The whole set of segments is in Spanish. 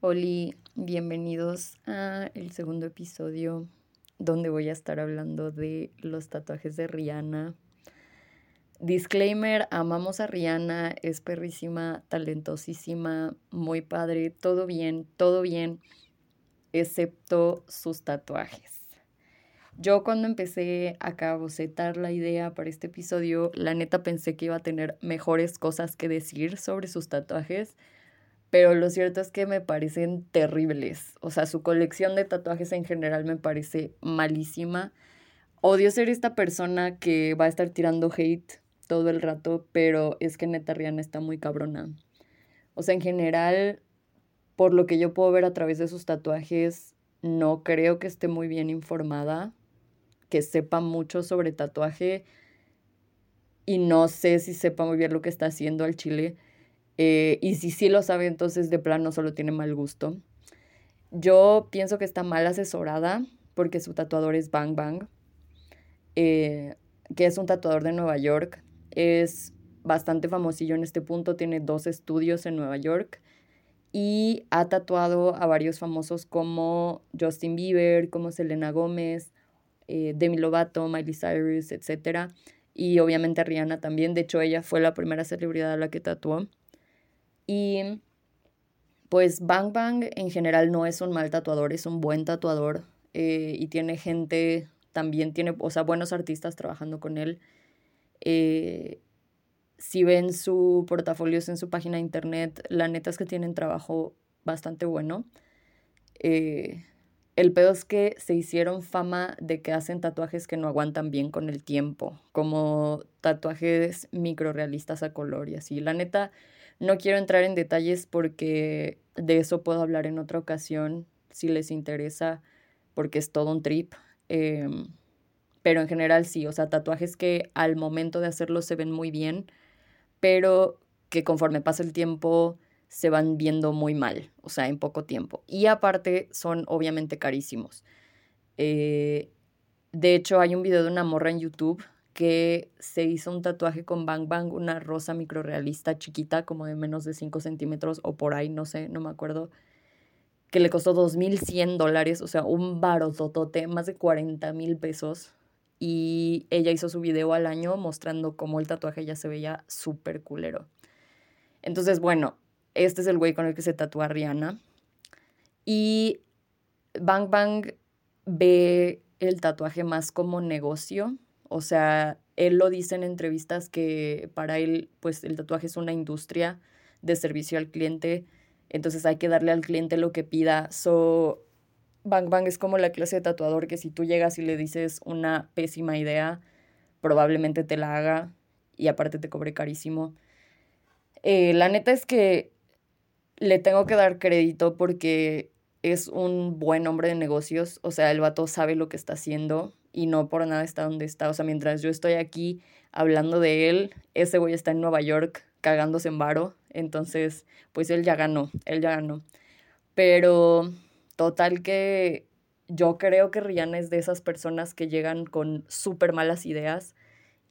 Hola, bienvenidos a el segundo episodio donde voy a estar hablando de los tatuajes de Rihanna. Disclaimer, amamos a Rihanna, es perrísima, talentosísima, muy padre, todo bien, todo bien, excepto sus tatuajes. Yo cuando empecé a bocetar la idea para este episodio, la neta pensé que iba a tener mejores cosas que decir sobre sus tatuajes pero lo cierto es que me parecen terribles. O sea, su colección de tatuajes en general me parece malísima. Odio ser esta persona que va a estar tirando hate todo el rato, pero es que neta Rihanna está muy cabrona. O sea, en general, por lo que yo puedo ver a través de sus tatuajes, no creo que esté muy bien informada, que sepa mucho sobre tatuaje y no sé si sepa muy bien lo que está haciendo al chile eh, y si sí lo sabe, entonces de plano solo tiene mal gusto. Yo pienso que está mal asesorada porque su tatuador es Bang Bang, eh, que es un tatuador de Nueva York. Es bastante famosillo en este punto, tiene dos estudios en Nueva York y ha tatuado a varios famosos como Justin Bieber, como Selena Gómez, eh, Demi Lovato, Miley Cyrus, etc. Y obviamente Rihanna también. De hecho, ella fue la primera celebridad a la que tatuó. Y pues Bang Bang en general no es un mal tatuador, es un buen tatuador eh, y tiene gente, también tiene, o sea, buenos artistas trabajando con él. Eh, si ven su portafolio en su página de internet, la neta es que tienen trabajo bastante bueno. Eh, el pedo es que se hicieron fama de que hacen tatuajes que no aguantan bien con el tiempo, como tatuajes microrealistas a color y así. La neta, no quiero entrar en detalles porque de eso puedo hablar en otra ocasión si les interesa, porque es todo un trip. Em, pero en general sí, o sea, tatuajes que al momento de hacerlos se ven muy bien, pero que conforme pasa el tiempo se van viendo muy mal, o sea, en poco tiempo. Y aparte son obviamente carísimos. Eh, de hecho, hay un video de una morra en YouTube que se hizo un tatuaje con Bang Bang, una rosa microrealista chiquita, como de menos de 5 centímetros o por ahí, no sé, no me acuerdo, que le costó 2.100 dólares, o sea, un barototote, más de 40 mil pesos. Y ella hizo su video al año mostrando cómo el tatuaje ya se veía súper culero. Entonces, bueno, este es el güey con el que se tatúa Rihanna. Y Bang Bang ve el tatuaje más como negocio o sea, él lo dice en entrevistas que para él, pues el tatuaje es una industria de servicio al cliente, entonces hay que darle al cliente lo que pida. So, Bang Bang es como la clase de tatuador que si tú llegas y le dices una pésima idea, probablemente te la haga y aparte te cobre carísimo. Eh, la neta es que le tengo que dar crédito porque es un buen hombre de negocios, o sea, el vato sabe lo que está haciendo y no por nada está donde está. O sea, mientras yo estoy aquí hablando de él, ese güey está en Nueva York cagándose en varo. Entonces, pues él ya ganó, él ya ganó. Pero total que yo creo que Rihanna es de esas personas que llegan con súper malas ideas.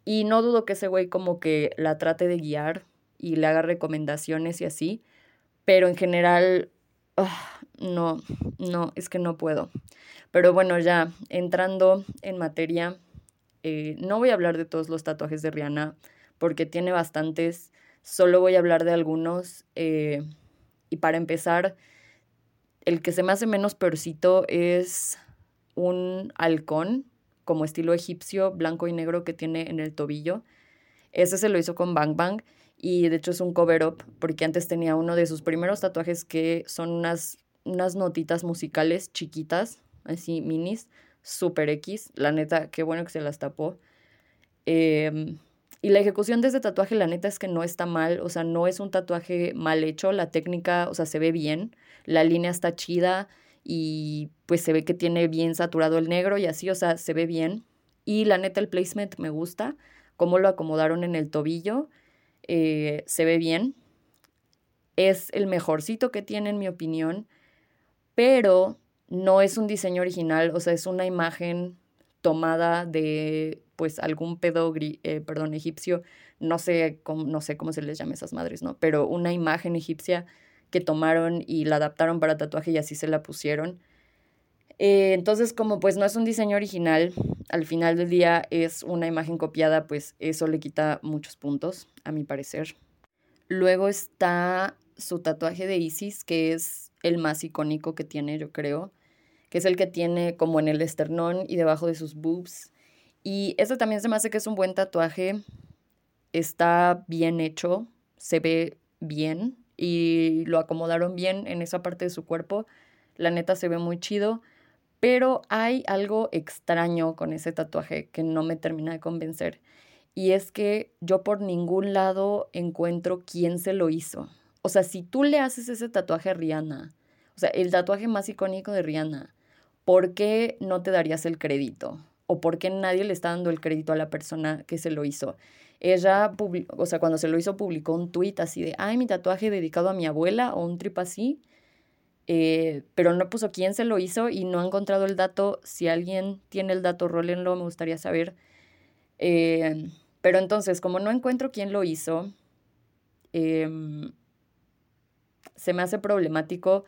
Y no dudo que ese güey como que la trate de guiar y le haga recomendaciones y así. Pero en general, ah, no, no, es que no puedo. Pero bueno, ya entrando en materia, eh, no voy a hablar de todos los tatuajes de Rihanna porque tiene bastantes, solo voy a hablar de algunos. Eh, y para empezar, el que se me hace menos peorcito es un halcón como estilo egipcio, blanco y negro que tiene en el tobillo. Ese se lo hizo con Bang Bang y de hecho es un cover-up porque antes tenía uno de sus primeros tatuajes que son unas, unas notitas musicales chiquitas así minis, super X. La neta, qué bueno que se las tapó. Em, y la ejecución de ese tatuaje, la neta es que no está mal, o sea, no es un tatuaje mal hecho, la técnica, o sea, se ve bien, la línea está chida y pues se ve que tiene bien saturado el negro y así, o sea, se ve bien. Y la neta, el placement me gusta, cómo lo acomodaron en el tobillo, eh, se ve bien. Es el mejorcito que tiene, en mi opinión, pero no es un diseño original, o sea, es una imagen tomada de pues algún pedo, eh, perdón, egipcio, no sé, cómo, no sé cómo se les llama esas madres, ¿no? Pero una imagen egipcia que tomaron y la adaptaron para tatuaje y así se la pusieron. Eh, entonces, como pues no es un diseño original, al final del día es una imagen copiada, pues eso le quita muchos puntos, a mi parecer. Luego está su tatuaje de Isis, que es el más icónico que tiene, yo creo, que es el que tiene como en el esternón y debajo de sus boobs. Y eso también se me hace que es un buen tatuaje, está bien hecho, se ve bien y lo acomodaron bien en esa parte de su cuerpo. La neta se ve muy chido. Pero hay algo extraño con ese tatuaje que no me termina de convencer. Y es que yo por ningún lado encuentro quién se lo hizo. O sea, si tú le haces ese tatuaje a Rihanna, o sea, el tatuaje más icónico de Rihanna, ¿por qué no te darías el crédito? ¿O por qué nadie le está dando el crédito a la persona que se lo hizo? Ella, o sea, cuando se lo hizo, publicó un tweet así de, ay, mi tatuaje dedicado a mi abuela o un trip así. Eh, pero no puso quién se lo hizo y no ha encontrado el dato. Si alguien tiene el dato, rólenlo, me gustaría saber. Eh, pero entonces, como no encuentro quién lo hizo, em, se me hace problemático.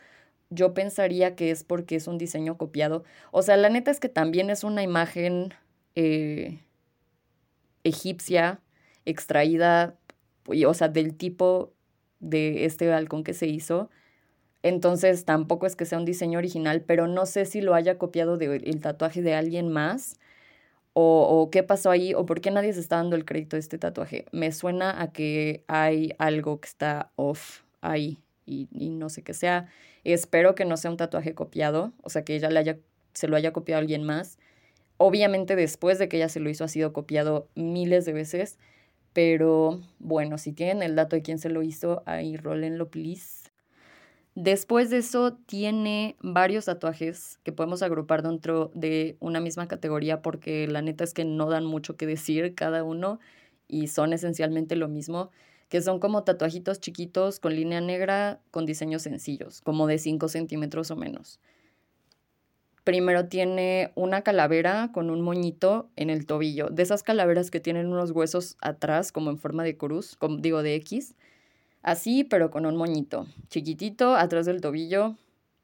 Yo pensaría que es porque es un diseño copiado. O sea, la neta es que también es una imagen eh, egipcia extraída, o sea, del tipo de este balcón que se hizo. Entonces tampoco es que sea un diseño original, pero no sé si lo haya copiado del tatuaje de alguien más o, o, qué pasó ahí o por qué nadie se está dando el crédito de este tatuaje. Me suena a que hay algo que está off ahí y, y no sé qué sea. Espero que no sea un tatuaje copiado, o sea, que ella le haya, se lo haya copiado a alguien más. Obviamente después de que ella se lo hizo ha sido copiado miles de veces, pero bueno, si tienen el dato de quién se lo hizo, ahí rólenlo, please. Después de eso tiene varios tatuajes que podemos agrupar dentro de una misma categoría porque la neta es que no dan mucho que decir cada uno y son esencialmente lo mismo, que son como tatuajitos chiquitos con línea negra con diseños sencillos, como de 5 centímetros o menos. Primero tiene una calavera con un moñito en el tobillo, de esas calaveras que tienen unos huesos atrás como en forma de cruz, digo de X Así, pero con un moñito. Chiquitito, atrás del tobillo.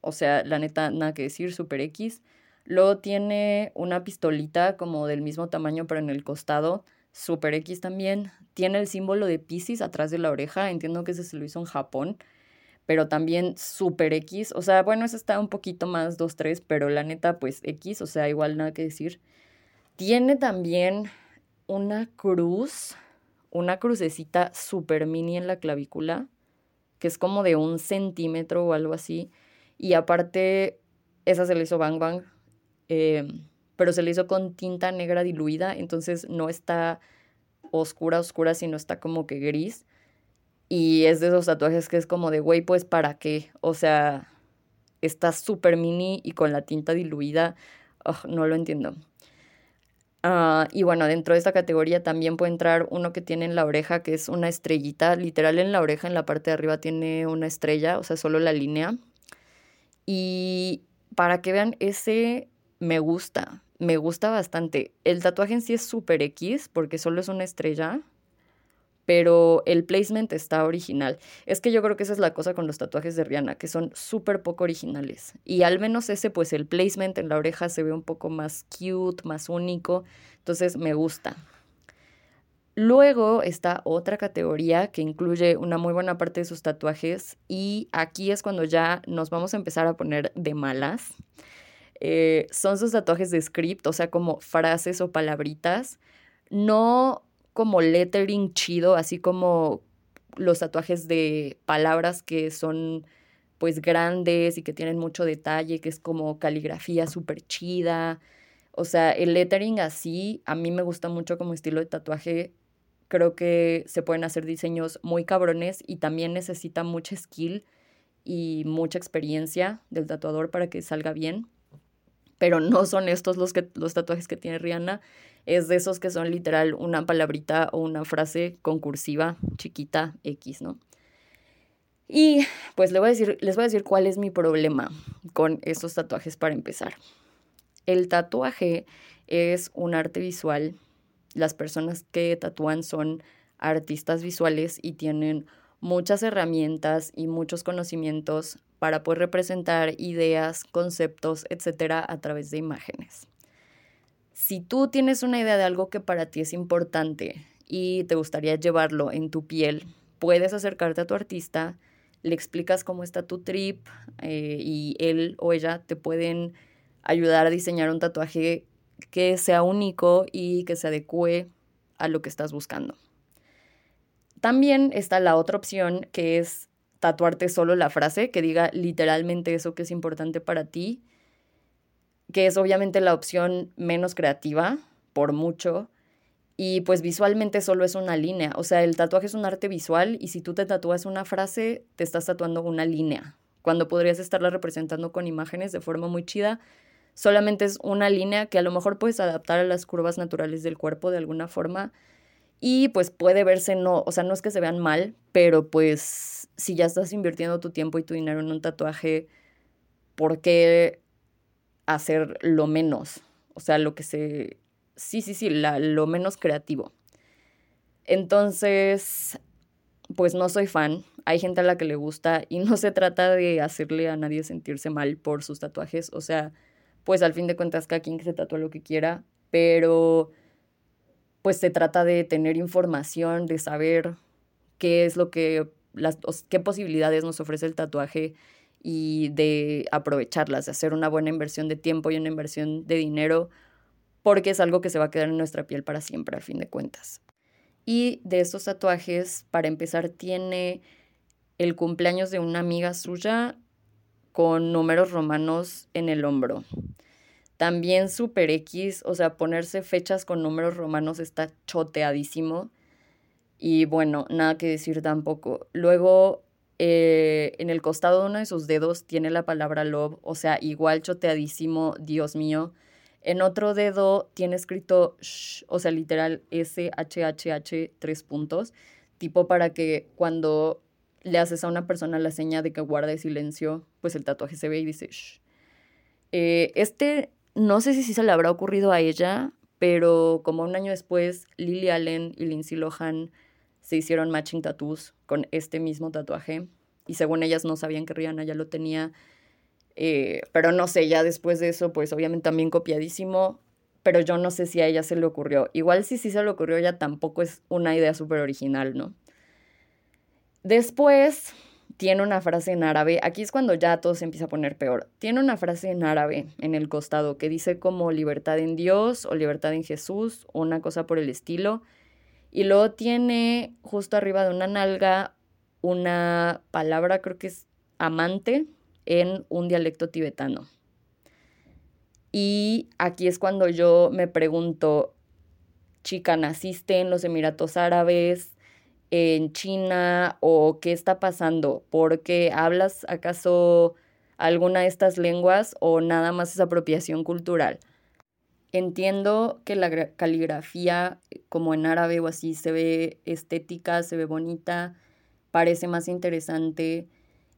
O sea, la neta, nada que decir, super X. Luego tiene una pistolita como del mismo tamaño, pero en el costado. Super X también. Tiene el símbolo de Pisces atrás de la oreja. Entiendo que ese se lo hizo en Japón. Pero también super X. O sea, bueno, ese está un poquito más 2-3, pero la neta, pues X. O sea, igual nada que decir. Tiene también una cruz una crucecita súper mini en la clavícula, que es como de un centímetro o algo así. Y aparte, esa se le hizo Bang Bang, em, pero se le hizo con tinta negra diluida, entonces no está oscura, oscura, sino está como que gris. Y es de esos tatuajes que es como de, güey, pues para qué. O sea, está súper mini y con la tinta diluida. no lo entiendo. Ah, y bueno, dentro de esta categoría también puede entrar uno que tiene en la oreja, que es una estrellita, literal en la oreja, en la parte de arriba tiene una estrella, o sea, solo la línea. Y para que vean, ese me gusta, me gusta bastante. El tatuaje en sí es super X, porque solo es una estrella, pero el placement está original. Es que yo creo que esa es la cosa con los tatuajes de Rihanna, que son súper poco originales. Y al menos ese, pues el placement en la oreja se ve un poco más cute, más único. Entonces me gusta. Luego está otra categoría que incluye una muy buena parte de sus tatuajes y aquí es cuando ya nos vamos a empezar a poner de malas. Eh, son sus tatuajes de script, o sea, como frases o palabritas. No como lettering chido, así como los tatuajes de palabras que son pues grandes y que tienen mucho detalle, que es como caligrafía súper chida. O sea, el lettering así, a mí me gusta mucho como estilo de tatuaje. Creo que se pueden hacer diseños muy cabrones y también necesita mucha skill y mucha experiencia del tatuador para que salga bien. Pero no son estos los, que, los tatuajes que tiene Rihanna es de esos que son literal una palabrita o una frase concursiva chiquita X, ¿no? Y pues les voy, a decir, les voy a decir cuál es mi problema con estos tatuajes para empezar. El tatuaje es un arte visual. Las personas que tatúan son artistas visuales y tienen muchas herramientas y muchos conocimientos para poder representar ideas, conceptos, etcétera, a través de imágenes. Si tú tienes una idea de algo que para ti es importante y te gustaría llevarlo en tu piel, puedes acercarte a tu artista, le explicas cómo está tu trip eh, y él o ella te pueden ayudar a diseñar un tatuaje que sea único y que se adecue a lo que estás buscando. También está la otra opción que es tatuarte solo la frase que diga literalmente eso que es importante para ti, que es obviamente la opción menos creativa, por mucho, y pues visualmente solo es una línea, o sea, el tatuaje es un arte visual y si tú te tatúas una frase, te estás tatuando una línea, cuando podrías estarla representando con imágenes de forma muy chida, solamente es una línea que a lo mejor puedes adaptar a las curvas naturales del cuerpo de alguna forma y pues puede verse no, o sea, no es que se vean mal, pero pues si ya estás invirtiendo tu tiempo y tu dinero en un tatuaje, ¿por qué hacer lo menos? O sea, lo que se... Sí, sí, sí, la, lo menos creativo. Entonces, pues no soy fan. Hay gente a la que le gusta y no se trata de hacerle a nadie sentirse mal por sus tatuajes. O sea, pues al fin de cuentas cada quien que se tatúa lo que quiera, pero pues se trata de tener información, de saber qué es lo que, las, qué posibilidades nos ofrece el tatuaje y de aprovecharlas, de hacer una buena inversión de tiempo y una inversión de dinero, porque es algo que se va a quedar en nuestra piel para siempre, al fin de cuentas. Y de estos tatuajes, para empezar, tiene el cumpleaños de una amiga suya con números romanos en el hombro. También Super X, o sea, ponerse fechas con números romanos está choteadísimo. Y bueno, nada que decir tampoco. Luego, eh, en el costado de uno de sus dedos tiene la palabra love, o sea, igual choteadísimo, Dios mío. En otro dedo tiene escrito shh, o sea, literal S-H-H-H, tres puntos, tipo para que cuando le haces a una persona la seña de que guarde silencio, pues el tatuaje se ve y dice shh. Eh, este no sé si se le habrá ocurrido a ella, pero como un año después, Lily Allen y Lindsay Lohan se hicieron matching tattoos con este mismo tatuaje. Y según ellas no sabían que Rihanna ya lo tenía. Eh, pero no sé, ya después de eso, pues obviamente también copiadísimo. Pero yo no sé si a ella se le ocurrió. Igual si sí se le ocurrió, ya tampoco es una idea súper original, ¿no? Después, tiene una frase en árabe, aquí es cuando ya todo se empieza a poner peor, tiene una frase en árabe en el costado que dice como libertad en Dios o libertad en Jesús una cosa por el estilo. Y luego tiene justo arriba de una nalga una palabra, creo que es amante, en un dialecto tibetano. Y aquí es cuando yo me pregunto, chica, ¿naciste en los Emiratos Árabes? en China o qué está pasando? ¿Porque hablas acaso alguna de estas lenguas o nada más es apropiación cultural? Entiendo que la caligrafía, como en árabe o así, se ve estética, se ve bonita, parece más interesante.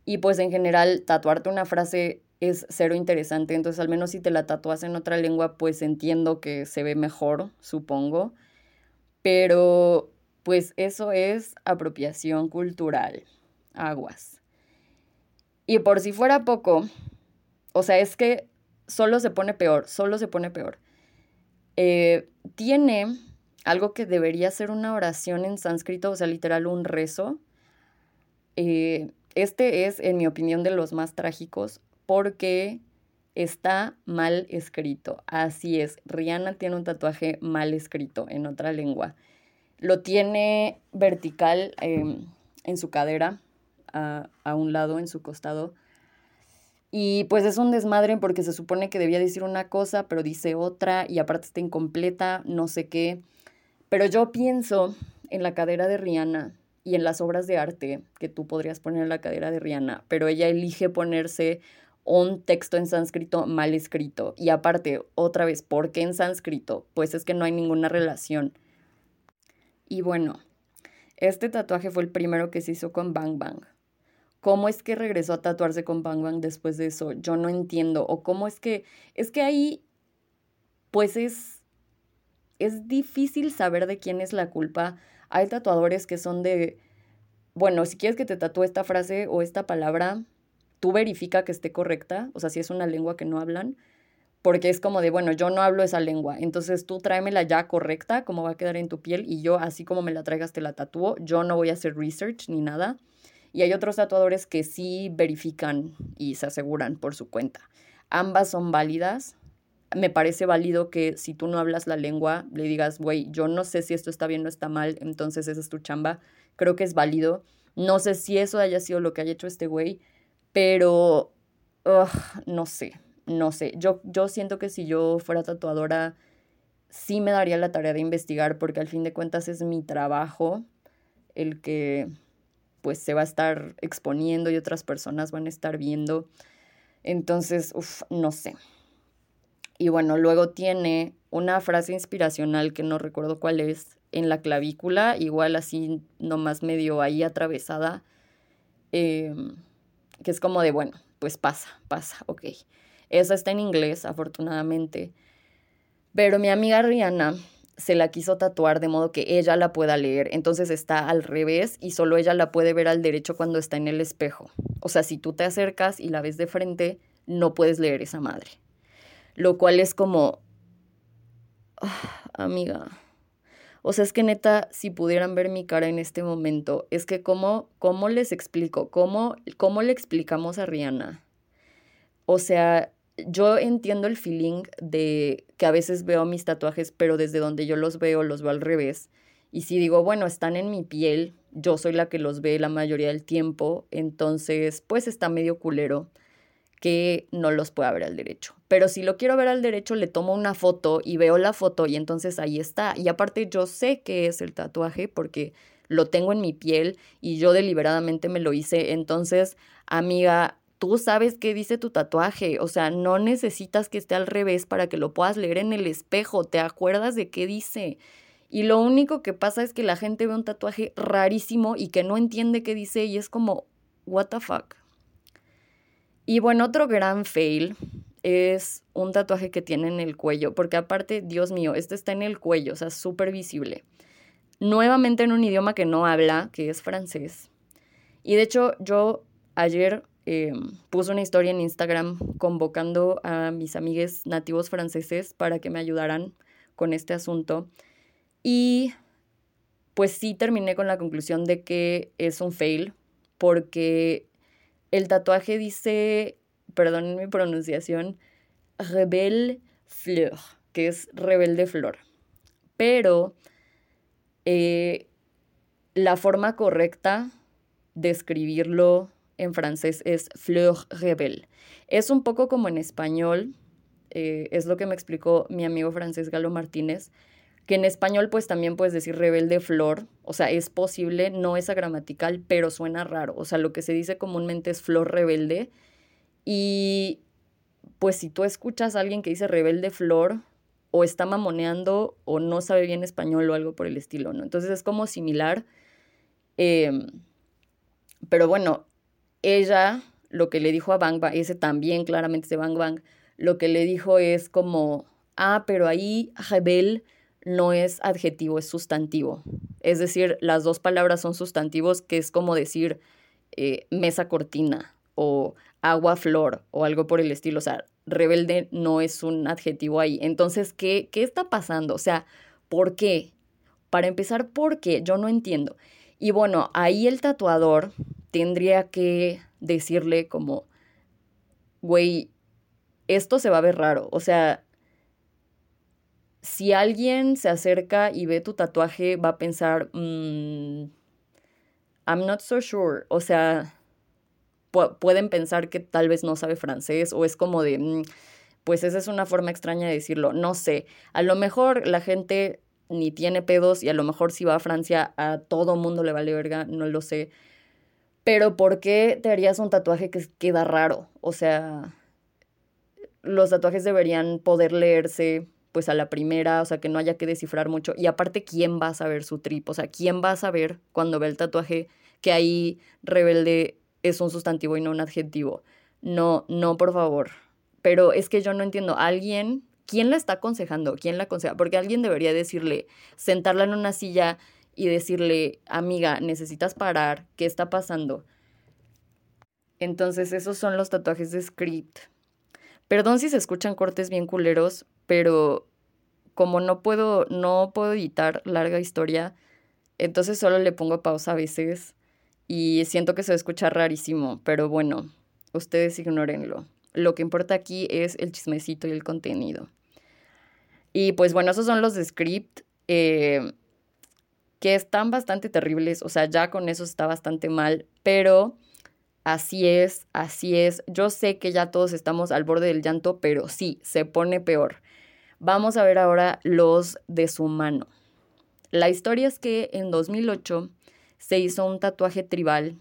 Y pues en general, tatuarte una frase es cero interesante. Entonces, al menos si te la tatuas en otra lengua, pues entiendo que se ve mejor, supongo. Pero pues eso es apropiación cultural. Aguas. Y por si fuera poco, o sea, es que solo se pone peor, solo se pone peor. Eh, tiene algo que debería ser una oración en sánscrito, o sea, literal un rezo. Eh, este es, en mi opinión, de los más trágicos porque está mal escrito. Así es, Rihanna tiene un tatuaje mal escrito en otra lengua. Lo tiene vertical em, en su cadera, a, a un lado, en su costado. Y pues es un desmadre porque se supone que debía decir una cosa, pero dice otra y aparte está incompleta, no sé qué. Pero yo pienso en la cadera de Rihanna y en las obras de arte que tú podrías poner en la cadera de Rihanna, pero ella elige ponerse un texto en sánscrito mal escrito. Y aparte, otra vez, ¿por qué en sánscrito? Pues es que no hay ninguna relación. Y bueno, este tatuaje fue el primero que se hizo con Bang Bang. ¿Cómo es que regresó a tatuarse con Bang Bang después de eso? Yo no entiendo. O cómo es que... Es que ahí, pues es... Es difícil saber de quién es la culpa. Hay tatuadores que son de bueno, si quieres que te tatúe esta frase o esta palabra, tú verifica que esté correcta, o sea, si es una lengua que no hablan, porque es como de, bueno, yo no hablo esa lengua, entonces tú tráemela ya correcta, como va a quedar en tu piel, y yo, así como me la traigas, te la tatúo, yo no voy a hacer research ni nada. Y hay otros tatuadores que sí verifican y se aseguran por su cuenta. Ambas son válidas. Me parece válido que si tú no hablas la lengua, le digas, güey, yo no sé si esto está bien o está mal, entonces esa es tu chamba. Creo que es válido. No sé si eso haya sido lo que haya hecho este güey, pero no sé, no sé. Yo, yo siento que si yo fuera tatuadora, sí me daría la tarea de investigar, porque al fin de cuentas es mi trabajo el que pues se va a estar exponiendo y otras personas van a estar viendo. Entonces, uff, no sé. Y bueno, luego tiene una frase inspiracional que no recuerdo cuál es, en la clavícula, igual así nomás medio ahí atravesada, em, que es como de, bueno, pues pasa, pasa, ok. Esa está en inglés, afortunadamente. Pero mi amiga Rihanna se la quiso tatuar de modo que ella la pueda leer. Entonces está al revés y solo ella la puede ver al derecho cuando está en el espejo. O sea, si tú te acercas y la ves de frente, no puedes leer esa madre. Lo cual es como... Ah, amiga. O sea, es que neta, si pudieran ver mi cara en este momento, es que cómo, cómo les explico, cómo, cómo le explicamos a Rihanna. O sea, yo entiendo el feeling de que a veces veo mis tatuajes, pero desde donde yo los veo, los veo al revés. Y si digo, bueno, están en mi piel, yo soy la que los ve la mayoría del tiempo, entonces pues está medio culero que no los pueda ver al derecho. Pero si lo quiero ver al derecho, le tomo una foto y veo la foto y entonces ahí está. Y aparte yo sé que es el tatuaje porque lo tengo en mi piel y yo deliberadamente me lo hice. Entonces, amiga, tú sabes qué dice tu tatuaje, o sea, no necesitas que esté al revés para que lo puedas leer en el espejo, te acuerdas de qué dice. Y lo único que pasa es que la gente ve un tatuaje rarísimo y que no entiende qué dice y es como, what the fuck. Y bueno, otro gran fail es un tatuaje que tiene en el cuello, porque aparte, Dios mío, este está en el cuello, o sea, súper visible. Nuevamente en un idioma que no habla, que es francés. Y de hecho, yo ayer eh, puse una historia en Instagram convocando a mis amigues nativos franceses para que me ayudaran con este asunto. Y pues sí terminé con la conclusión de que es un fail porque el tatuaje dice, perdón mi pronunciación, Rebelle Fleur, que es rebelde flor. Pero eh, la forma correcta de escribirlo en francés es fleur rebelle. Es un poco como en español, eh, es lo que me explicó mi amigo francés Galo Martínez, que en español pues también puedes decir rebelde flor, o sea, es posible, no es agramatical, pero suena raro, o sea, lo que se dice comúnmente es flor rebelde y pues si tú escuchas a alguien que dice rebelde flor, o está mamoneando o no sabe bien español o algo por el estilo, ¿no? Entonces es como similar. Em, pero bueno, ella lo que le dijo a Bang Bang, ese también claramente es de Bang Bang, lo que le dijo es como, ah, pero ahí rebel no es adjetivo, es sustantivo. Es decir, las dos palabras son sustantivos, que es como decir eh, mesa cortina o agua flor o algo por el estilo. O sea, rebelde no es un adjetivo ahí. Entonces, ¿qué, qué está pasando? O sea, ¿por qué? Para empezar, ¿por qué? Yo no entiendo. Y bueno, ahí el tatuador tendría que decirle como, güey, esto se va a ver raro. O sea, si alguien se acerca y ve tu tatuaje, va a pensar, mm, I'm not so sure. O sea, pueden pensar que tal vez no sabe francés o es como de, mm, pues esa es una forma extraña de decirlo. No sé, a lo mejor la gente ni tiene pedos y a lo mejor si va a Francia a todo mundo le vale verga, no lo sé. Pero ¿por qué te harías un tatuaje que queda raro? O sea, los tatuajes deberían poder leerse pues a la primera, o sea, que no haya que descifrar mucho. Y aparte, ¿quién va a saber su trip? O sea, ¿quién va a saber cuando ve el tatuaje que ahí rebelde es un sustantivo y no un adjetivo? No, no, por favor. Pero es que yo no entiendo. Alguien ¿quién la está aconsejando? ¿Quién la aconseja? Porque alguien debería decirle, sentarla en una silla y decirle, amiga, necesitas parar, ¿qué está pasando? Entonces esos son los tatuajes de script. Perdón si se escuchan cortes bien culeros, pero como no puedo, no puedo editar larga historia, entonces solo le pongo pausa a veces y siento que se escucha rarísimo, pero bueno, ustedes ignórenlo. Lo que importa aquí es el chismecito y el contenido. Y pues bueno, esos son los de script eh, que están bastante terribles, o sea, ya con eso está bastante mal, pero así es, así es. Yo sé que ya todos estamos al borde del llanto, pero sí, se pone peor. Vamos a ver ahora los de su mano. La historia es que en 2008 se hizo un tatuaje tribal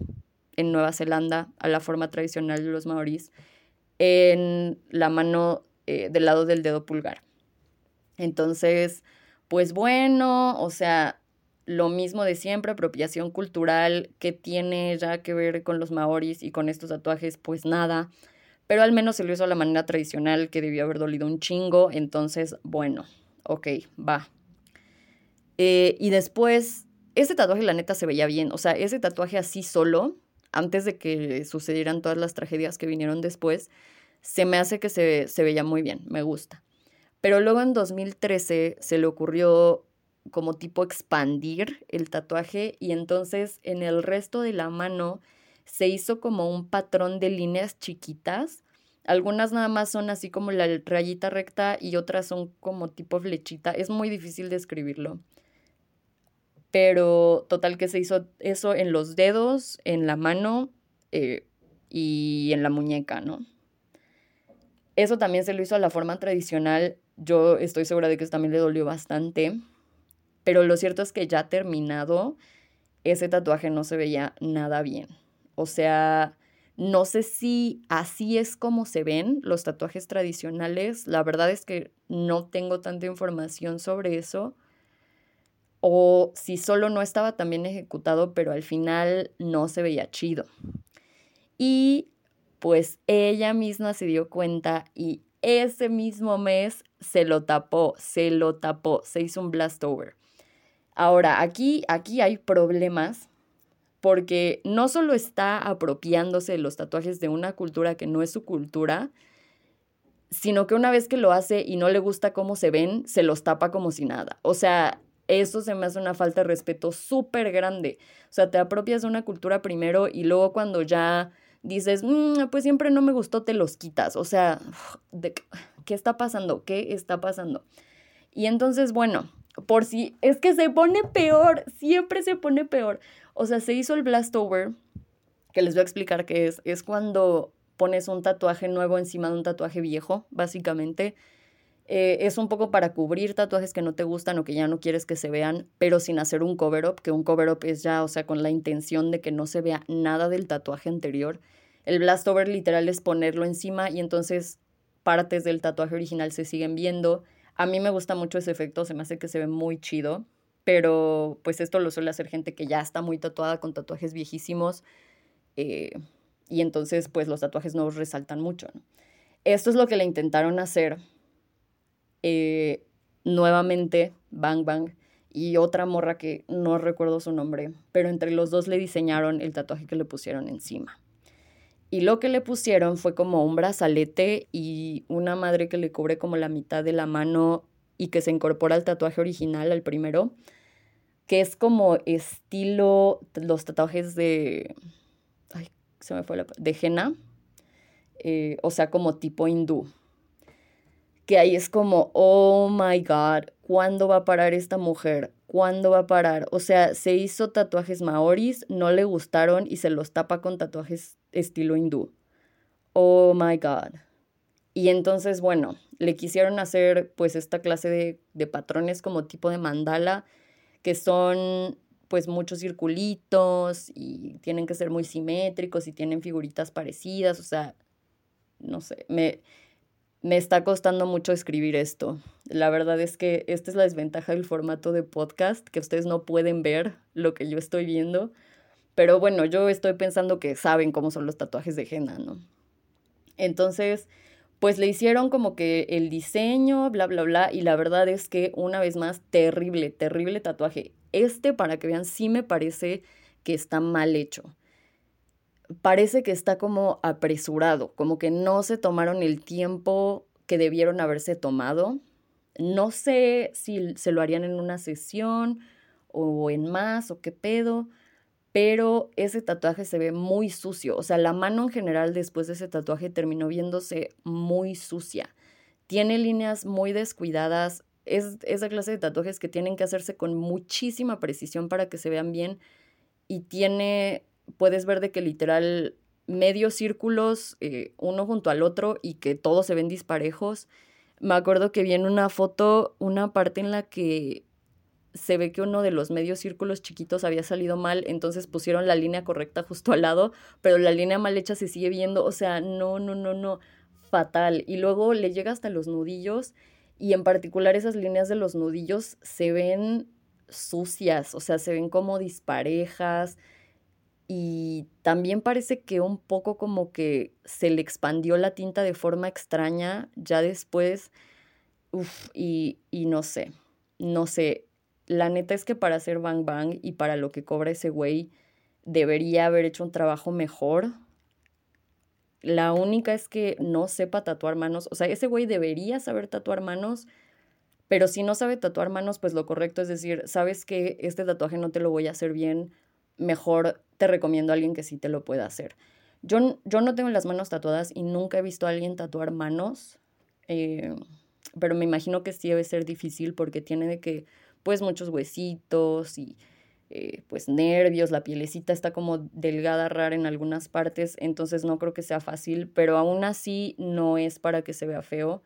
en Nueva Zelanda a la forma tradicional de los maoríes en la mano eh, del lado del dedo pulgar. Entonces, pues bueno, o sea, lo mismo de siempre, apropiación cultural que tiene ya que ver con los maoris y con estos tatuajes, pues nada. Pero al menos se lo hizo a la manera tradicional que debió haber dolido un chingo. Entonces, bueno, ok, va. Eh, y después, ese tatuaje la neta se veía bien. O sea, ese tatuaje así solo, antes de que sucedieran todas las tragedias que vinieron después, se me hace que se, se veía muy bien, me gusta. Pero luego en 2013 se le ocurrió como tipo expandir el tatuaje y entonces en el resto de la mano se hizo como un patrón de líneas chiquitas. Algunas nada más son así como la rayita recta y otras son como tipo flechita. Es muy difícil describirlo. Pero total que se hizo eso en los dedos, en la mano eh, y en la muñeca, ¿no? Eso también se lo hizo a la forma tradicional yo estoy segura de que también le dolió bastante. Pero lo cierto es que ya terminado, ese tatuaje no se veía nada bien. O sea, no sé si así es como se ven los tatuajes tradicionales. La verdad es que no tengo tanta información sobre eso. O si solo no estaba tan bien ejecutado, pero al final no se veía chido. Y pues ella misma se dio cuenta y ese mismo mes se lo tapó, se lo tapó, se hizo un blast over. Ahora, aquí, aquí hay problemas porque no solo está apropiándose de los tatuajes de una cultura que no es su cultura, sino que una vez que lo hace y no le gusta cómo se ven, se los tapa como si nada. O sea, eso se me hace una falta de respeto súper grande. O sea, te apropias de una cultura primero y luego cuando ya dices, mm, pues siempre no me gustó, te los quitas. O sea, ¿qué está pasando? ¿Qué está pasando? Y entonces, bueno, por si es que se pone peor, siempre se pone peor. O sea, se hizo el Blastover, que les voy a explicar qué es. Es cuando pones un tatuaje nuevo encima de un tatuaje viejo, básicamente. Eh, es un poco para cubrir tatuajes que no te gustan o que ya no quieres que se vean, pero sin hacer un cover-up, que un cover-up es ya, o sea, con la intención de que no se vea nada del tatuaje anterior. El blast over literal es ponerlo encima y entonces partes del tatuaje original se siguen viendo. A mí me gusta mucho ese efecto, se me hace que se ve muy chido, pero pues esto lo suele hacer gente que ya está muy tatuada con tatuajes viejísimos eh, y entonces pues los tatuajes nuevos resaltan mucho. Esto es lo que le intentaron hacer eh, nuevamente Bang Bang y otra morra que no recuerdo su nombre, pero entre los dos le diseñaron el tatuaje que le pusieron encima. Y lo que le pusieron fue como un brazalete y una madre que le cubre como la mitad de la mano y que se incorpora al tatuaje original, al primero, que es como estilo los tatuajes de... Ay, se me fue la... de henna, eh, o sea, como tipo hindú que ahí es como, oh my God, ¿cuándo va a parar esta mujer? ¿Cuándo va a parar? O sea, se hizo tatuajes maoris, no le gustaron y se los tapa con tatuajes estilo hindú. Oh my God. Y entonces, bueno, le quisieron hacer pues esta clase de, de patrones como tipo de mandala, que son pues muchos circulitos y tienen que ser muy simétricos y tienen figuritas parecidas, o sea, no sé, me, me está costando mucho escribir esto. La verdad es que esta es la desventaja del formato de podcast, que ustedes no pueden ver lo que yo estoy viendo. Pero bueno, yo estoy pensando que saben cómo son los tatuajes de henna, ¿no? Entonces, pues le hicieron como que el diseño, bla, bla, bla, y la verdad es que una vez más, terrible, terrible tatuaje. Este, para que vean, sí me parece que está mal hecho. Parece que está como apresurado, como que no se tomaron el tiempo que debieron haberse tomado. No sé si se lo harían en una sesión o en más o qué pedo, pero ese tatuaje se ve muy sucio. O sea, la mano en general después de ese tatuaje terminó viéndose muy sucia. Tiene líneas muy descuidadas. Es esa clase de tatuajes que tienen que hacerse con muchísima precisión para que se vean bien. Y tiene, puedes ver de que literal medios círculos, eh, uno junto al otro, y que todos se ven disparejos. Me acuerdo que vi en una foto una parte en la que se ve que uno de los medios círculos chiquitos había salido mal, entonces pusieron la línea correcta justo al lado, pero la línea mal hecha se sigue viendo, o sea, no, no, no, no, fatal. Y luego le llega hasta los nudillos y en particular esas líneas de los nudillos se ven sucias, o sea, se ven como disparejas y también parece que un poco como que se le expandió la tinta de forma extraña ya después, uff, y, y no sé, no sé, la neta es que para hacer Bang Bang y para lo que cobra ese güey, debería haber hecho un trabajo mejor. La única es que no sepa tatuar manos. O sea, ese güey debería saber tatuar manos, pero si no sabe tatuar manos, pues lo correcto es decir, sabes que este tatuaje no te lo voy a hacer bien, mejor te recomiendo a alguien que sí te lo pueda hacer. Yo, yo no tengo las manos tatuadas y nunca he visto a alguien tatuar manos, eh, pero me imagino que sí debe ser difícil porque tiene de que pues muchos huesitos y eh, pues nervios, la pielecita está como delgada, rara en algunas partes, entonces no creo que sea fácil, pero aún así no es para que se vea feo,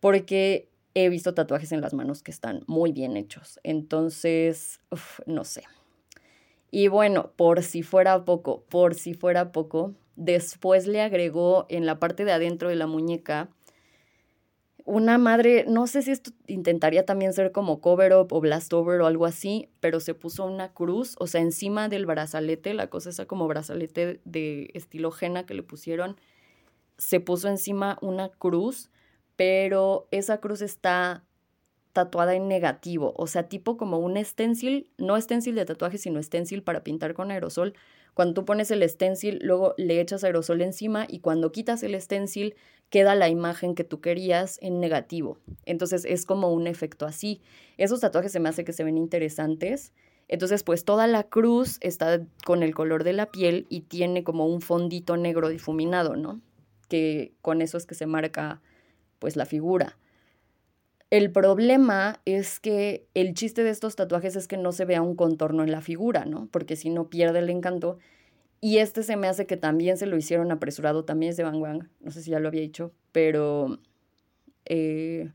porque he visto tatuajes en las manos que están muy bien hechos, entonces, no sé. Y bueno, por si fuera poco, por si fuera poco, después le agregó en la parte de adentro de la muñeca, una madre, no sé si esto intentaría también ser como cover up o blast over o algo así, pero se puso una cruz, o sea, encima del brazalete, la cosa esa como brazalete de estilo jena que le pusieron, se puso encima una cruz, pero esa cruz está tatuada en negativo, o sea, tipo como un stencil, no stencil de tatuaje, sino stencil para pintar con aerosol. Cuando tú pones el stencil, luego le echas aerosol encima y cuando quitas el stencil, queda la imagen que tú querías en negativo. Entonces es como un efecto así. Esos tatuajes se me hace que se ven interesantes. Entonces, pues toda la cruz está con el color de la piel y tiene como un fondito negro difuminado, ¿no? Que con eso es que se marca pues la figura. El problema es que el chiste de estos tatuajes es que no se vea un contorno en la figura, ¿no? Porque si no pierde el encanto y este se me hace que también se lo hicieron apresurado, también es de Bang Bang, no sé si ya lo había dicho, pero eh,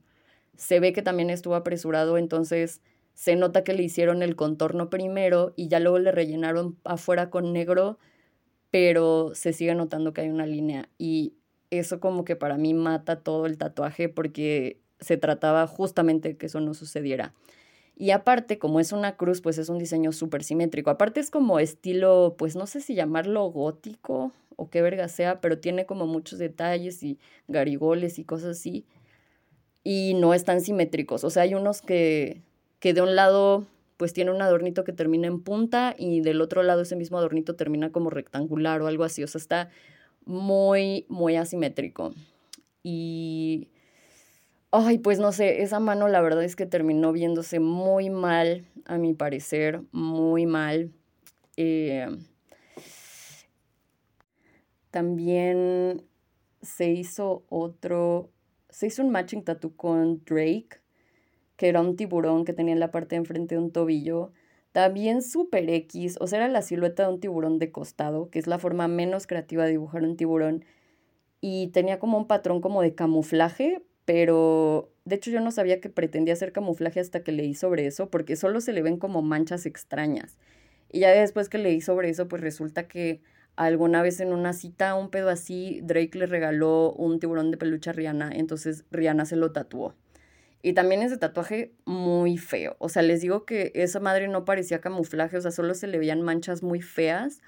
se ve que también estuvo apresurado, entonces se nota que le hicieron el contorno primero y ya luego le rellenaron afuera con negro, pero se sigue notando que hay una línea y eso como que para mí mata todo el tatuaje porque se trataba justamente que eso no sucediera. Y aparte, como es una cruz, pues es un diseño súper simétrico. Aparte es como estilo, pues no sé si llamarlo gótico o qué verga sea, pero tiene como muchos detalles y garigoles y cosas así. Y no están simétricos. O sea, hay unos que, que de un lado pues tiene un adornito que termina en punta y del otro lado ese mismo adornito termina como rectangular o algo así. O sea, está muy, muy asimétrico. Y Ay, pues no sé, esa mano la verdad es que terminó viéndose muy mal, a mi parecer, muy mal. Eh, también se hizo otro, se hizo un matching tattoo con Drake, que era un tiburón que tenía en la parte de enfrente de un tobillo. También super X, o sea, era la silueta de un tiburón de costado, que es la forma menos creativa de dibujar un tiburón. Y tenía como un patrón como de camuflaje, pero de hecho yo no sabía que pretendía hacer camuflaje hasta que leí sobre eso, porque solo se le ven como manchas extrañas. Y ya después que leí sobre eso, pues resulta que alguna vez en una cita, un pedo así, Drake le regaló un tiburón de peluche a Rihanna, entonces Rihanna se lo tatuó. Y también ese tatuaje muy feo. O sea, les digo que esa madre no parecía camuflaje, o sea, solo se le veían manchas muy feas.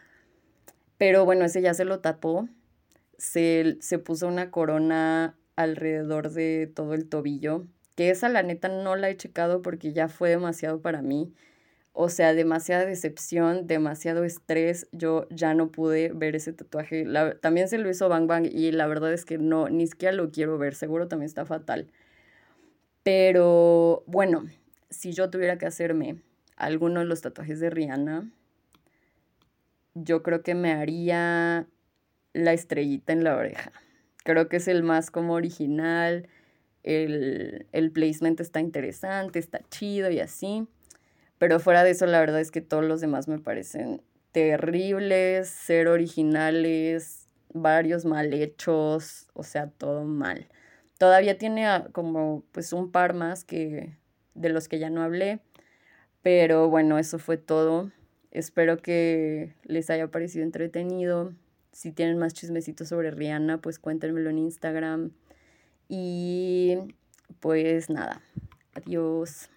Pero bueno, ese ya se lo tapó. Se, se puso una corona alrededor de todo el tobillo, que esa la neta no la he checado porque ya fue demasiado para mí. o sea, demasiada decepción, demasiado estrés. Yo ya no pude ver ese tatuaje. también se lo hizo Bang Bang y la verdad es que no, ni siquiera lo quiero ver. Seguro también está fatal. Pero bueno, si yo tuviera que hacerme alguno de los tatuajes de Rihanna, yo creo que me haría la estrellita en la oreja. Creo que es el más como original. El, el placement está interesante, está chido y así. Pero fuera de eso, la verdad es que todos los demás me parecen terribles, ser originales, varios mal hechos, o sea, todo mal. Todavía tiene como pues un par más que de los que ya no hablé, pero bueno, eso fue todo. Espero que les haya parecido entretenido. Si tienen más chismecitos sobre Rihanna, pues cuéntenmelo en Instagram. Y pues nada, adiós.